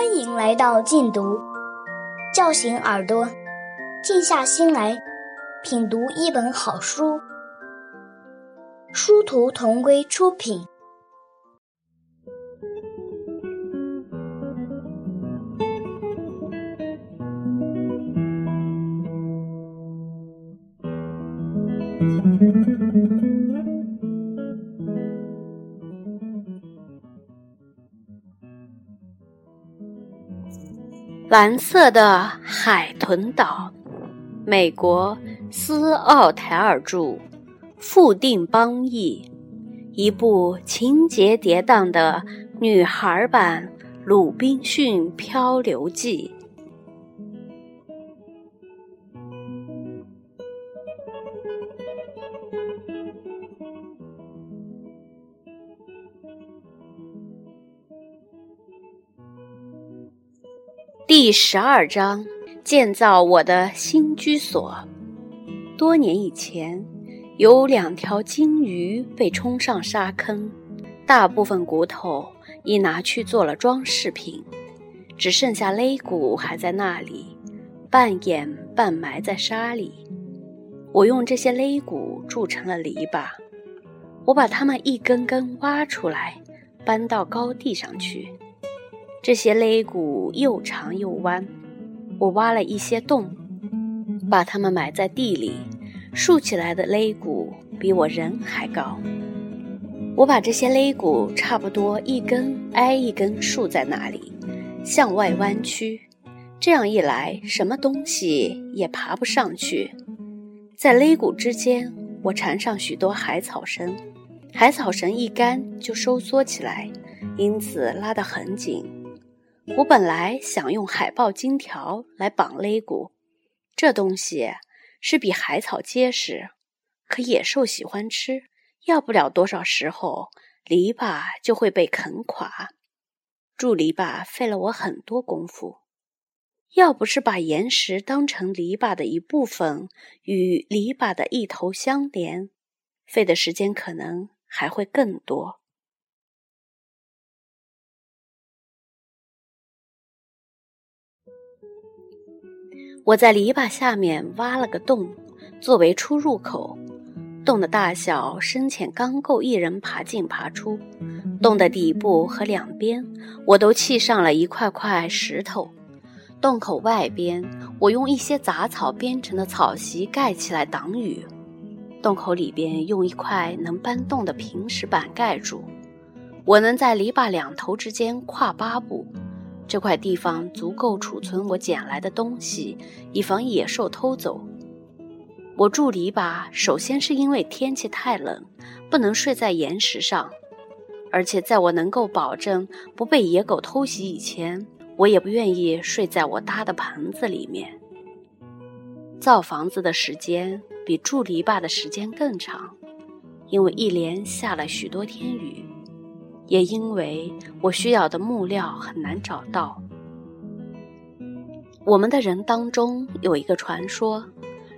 欢迎来到静读，叫醒耳朵，静下心来品读一本好书。殊途同归出品。蓝色的海豚岛，美国斯奥台尔著，富定邦译，一部情节跌宕的女孩版《鲁滨逊漂流记》。第十二章：建造我的新居所。多年以前，有两条鲸鱼被冲上沙坑，大部分骨头已拿去做了装饰品，只剩下肋骨还在那里，半掩半埋在沙里。我用这些肋骨铸成了篱笆，我把它们一根根挖出来，搬到高地上去。这些肋骨又长又弯，我挖了一些洞，把它们埋在地里。竖起来的肋骨比我人还高。我把这些肋骨差不多一根挨一根竖在那里，向外弯曲。这样一来，什么东西也爬不上去。在肋骨之间，我缠上许多海草绳，海草绳一干就收缩起来，因此拉得很紧。我本来想用海豹金条来绑肋骨，这东西是比海草结实，可野兽喜欢吃，要不了多少时候，篱笆就会被啃垮。筑篱笆费了我很多功夫，要不是把岩石当成篱笆的一部分，与篱笆的一头相连，费的时间可能还会更多。我在篱笆下面挖了个洞，作为出入口。洞的大小深浅刚够一人爬进爬出。洞的底部和两边，我都砌上了一块块石头。洞口外边，我用一些杂草编成的草席盖起来挡雨。洞口里边，用一块能搬动的平石板盖住。我能在篱笆两头之间跨八步。这块地方足够储存我捡来的东西，以防野兽偷走。我住篱笆，首先是因为天气太冷，不能睡在岩石上，而且在我能够保证不被野狗偷袭以前，我也不愿意睡在我搭的棚子里面。造房子的时间比住篱笆的时间更长，因为一连下了许多天雨。也因为我需要的木料很难找到。我们的人当中有一个传说，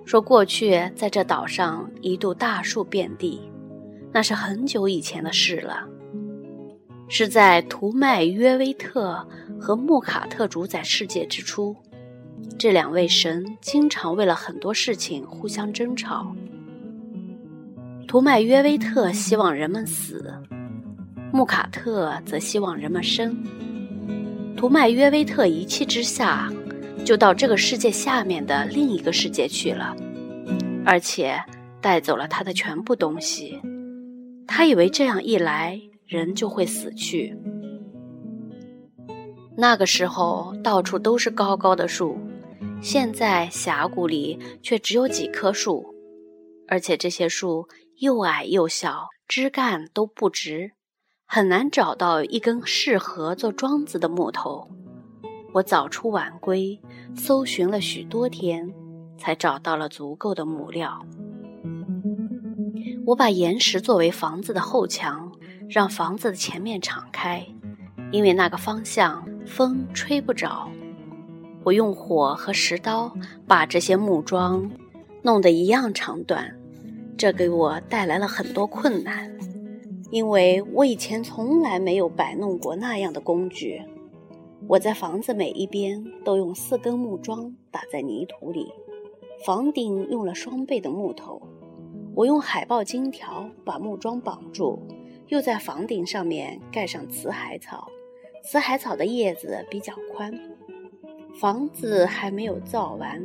说过去在这岛上一度大树遍地，那是很久以前的事了。是在图麦约威特和穆卡特主宰世界之初，这两位神经常为了很多事情互相争吵。图麦约威特希望人们死。穆卡特则希望人们生。图麦约威特一气之下，就到这个世界下面的另一个世界去了，而且带走了他的全部东西。他以为这样一来，人就会死去。那个时候，到处都是高高的树，现在峡谷里却只有几棵树，而且这些树又矮又小，枝干都不直。很难找到一根适合做桩子的木头。我早出晚归，搜寻了许多天，才找到了足够的木料。我把岩石作为房子的后墙，让房子的前面敞开，因为那个方向风吹不着。我用火和石刀把这些木桩弄得一样长短，这给我带来了很多困难。因为我以前从来没有摆弄过那样的工具，我在房子每一边都用四根木桩打在泥土里，房顶用了双倍的木头。我用海豹金条把木桩绑住，又在房顶上面盖上紫海草。紫海草的叶子比较宽。房子还没有造完，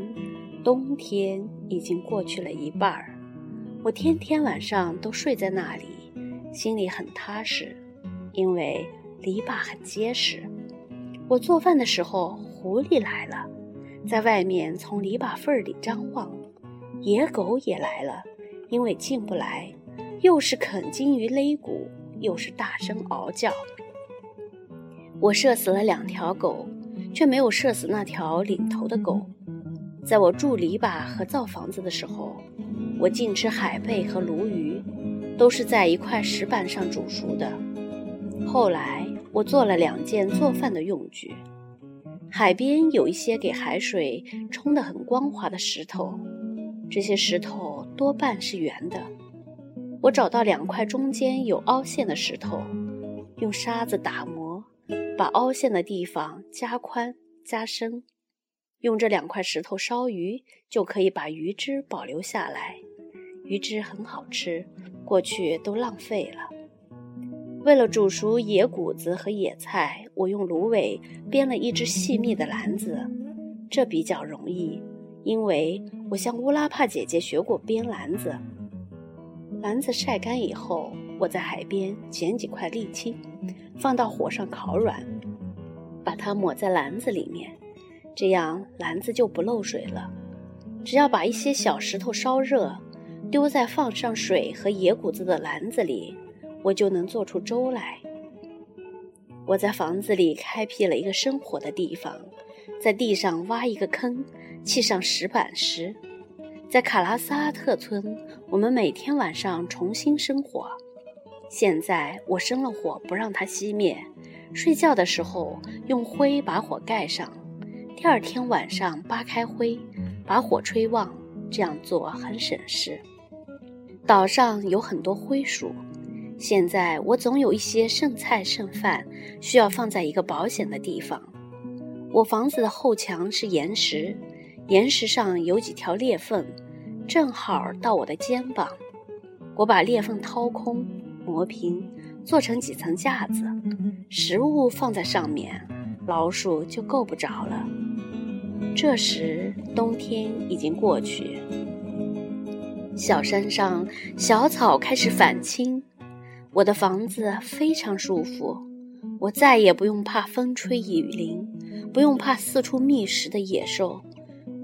冬天已经过去了一半儿。我天天晚上都睡在那里，心里很踏实，因为篱笆很结实。我做饭的时候，狐狸来了，在外面从篱笆缝里张望；野狗也来了。因为进不来，又是啃金鱼肋骨，又是大声嗷叫。我射死了两条狗，却没有射死那条领头的狗。在我筑篱笆和造房子的时候，我尽吃海贝和鲈鱼，都是在一块石板上煮熟的。后来我做了两件做饭的用具。海边有一些给海水冲得很光滑的石头，这些石头。多半是圆的。我找到两块中间有凹陷的石头，用沙子打磨，把凹陷的地方加宽加深。用这两块石头烧鱼，就可以把鱼汁保留下来。鱼汁很好吃，过去都浪费了。为了煮熟野谷子和野菜，我用芦苇编了一只细密的篮子，这比较容易。因为我向乌拉帕姐姐学过编篮子，篮子晒干以后，我在海边捡几块沥青，放到火上烤软，把它抹在篮子里面，这样篮子就不漏水了。只要把一些小石头烧热，丢在放上水和野谷子的篮子里，我就能做出粥来。我在房子里开辟了一个生火的地方，在地上挖一个坑。砌上石板时，在卡拉斯阿特村，我们每天晚上重新生火。现在我生了火，不让它熄灭。睡觉的时候用灰把火盖上，第二天晚上扒开灰，把火吹旺。这样做很省事。岛上有很多灰鼠，现在我总有一些剩菜剩饭，需要放在一个保险的地方。我房子的后墙是岩石。岩石上有几条裂缝，正好到我的肩膀。我把裂缝掏空、磨平，做成几层架子，食物放在上面，老鼠就够不着了。这时冬天已经过去，小山上小草开始返青，我的房子非常舒服，我再也不用怕风吹雨淋，不用怕四处觅食的野兽。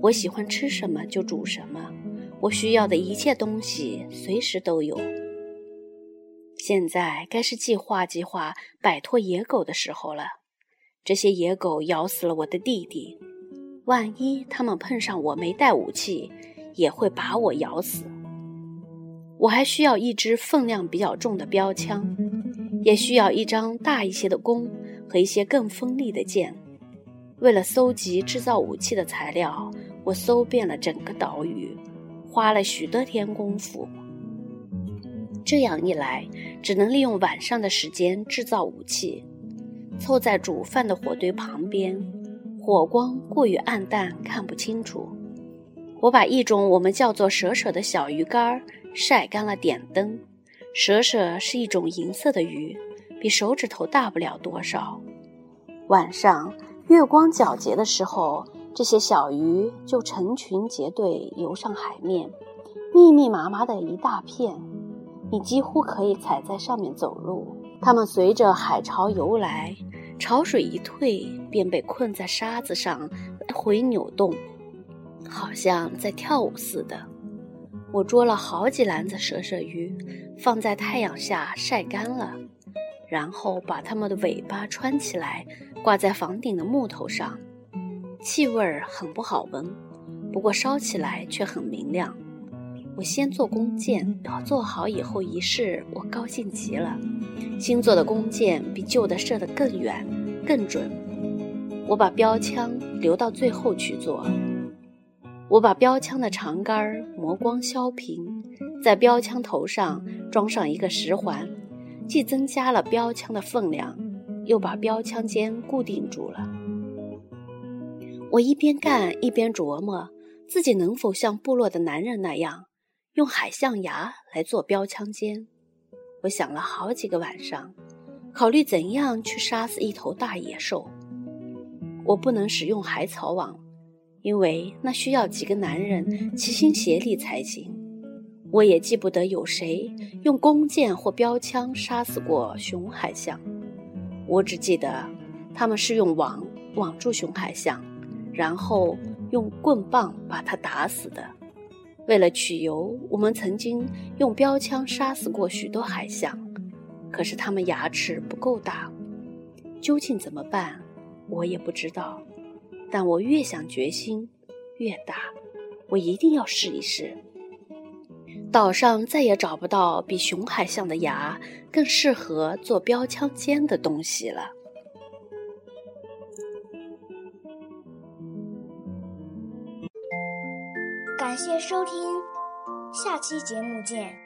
我喜欢吃什么就煮什么，我需要的一切东西随时都有。现在该是计划计划摆脱野狗的时候了。这些野狗咬死了我的弟弟，万一他们碰上我没带武器，也会把我咬死。我还需要一支分量比较重的标枪，也需要一张大一些的弓和一些更锋利的箭。为了搜集制造武器的材料。我搜遍了整个岛屿，花了许多天功夫。这样一来，只能利用晚上的时间制造武器。凑在煮饭的火堆旁边，火光过于暗淡，看不清楚。我把一种我们叫做蛇蛇的小鱼干晒干了，点灯。蛇蛇是一种银色的鱼，比手指头大不了多少。晚上月光皎洁的时候。这些小鱼就成群结队游上海面，密密麻麻的一大片，你几乎可以踩在上面走路。它们随着海潮游来，潮水一退，便被困在沙子上来回扭动，好像在跳舞似的。我捉了好几篮子蛇蛇鱼，放在太阳下晒干了，然后把它们的尾巴穿起来，挂在房顶的木头上。气味很不好闻，不过烧起来却很明亮。我先做弓箭，做好以后一试，我高兴极了。新做的弓箭比旧的射得更远、更准。我把标枪留到最后去做。我把标枪的长杆磨光削平，在标枪头上装上一个石环，既增加了标枪的分量，又把标枪尖固定住了。我一边干一边琢磨，自己能否像部落的男人那样，用海象牙来做标枪尖。我想了好几个晚上，考虑怎样去杀死一头大野兽。我不能使用海草网，因为那需要几个男人齐心协力才行。我也记不得有谁用弓箭或标枪杀死过熊海象，我只记得他们是用网网住熊海象，然后用棍棒把它打死的。为了取油，我们曾经用标枪杀死过许多海象，可是它们牙齿不够大，究竟怎么办，我也不知道。但我越想决心越大，我一定要试一试。岛上再也找不到比熊海象的牙更适合做标枪尖的东西了。感谢收听，下期节目见。